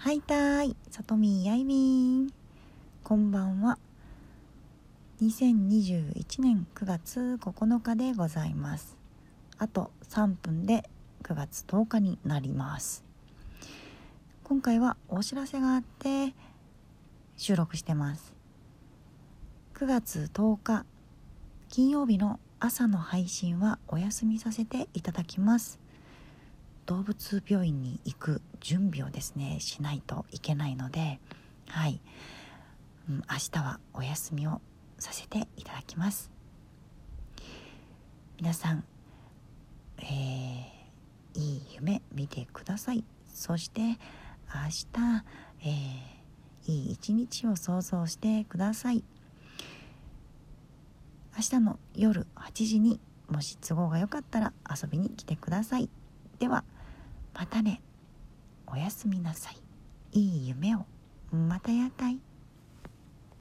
はいたーい、さとみやいみん。こんばんは。2021年9月9日でございます。あと3分で9月10日になります。今回はお知らせがあって収録してます。9月10日金曜日の朝の配信はお休みさせていただきます。動物病院に行く準備をですねしないといけないのではい、うん、明日はお休みをさせていただきます。皆さん、えー、いい夢見てください。そして明日、えー、いい一日を想像してください。明日の夜8時にもし都合が良かったら遊びに来てください。ではまたね。おやすみなさい。いい夢を。またやたい。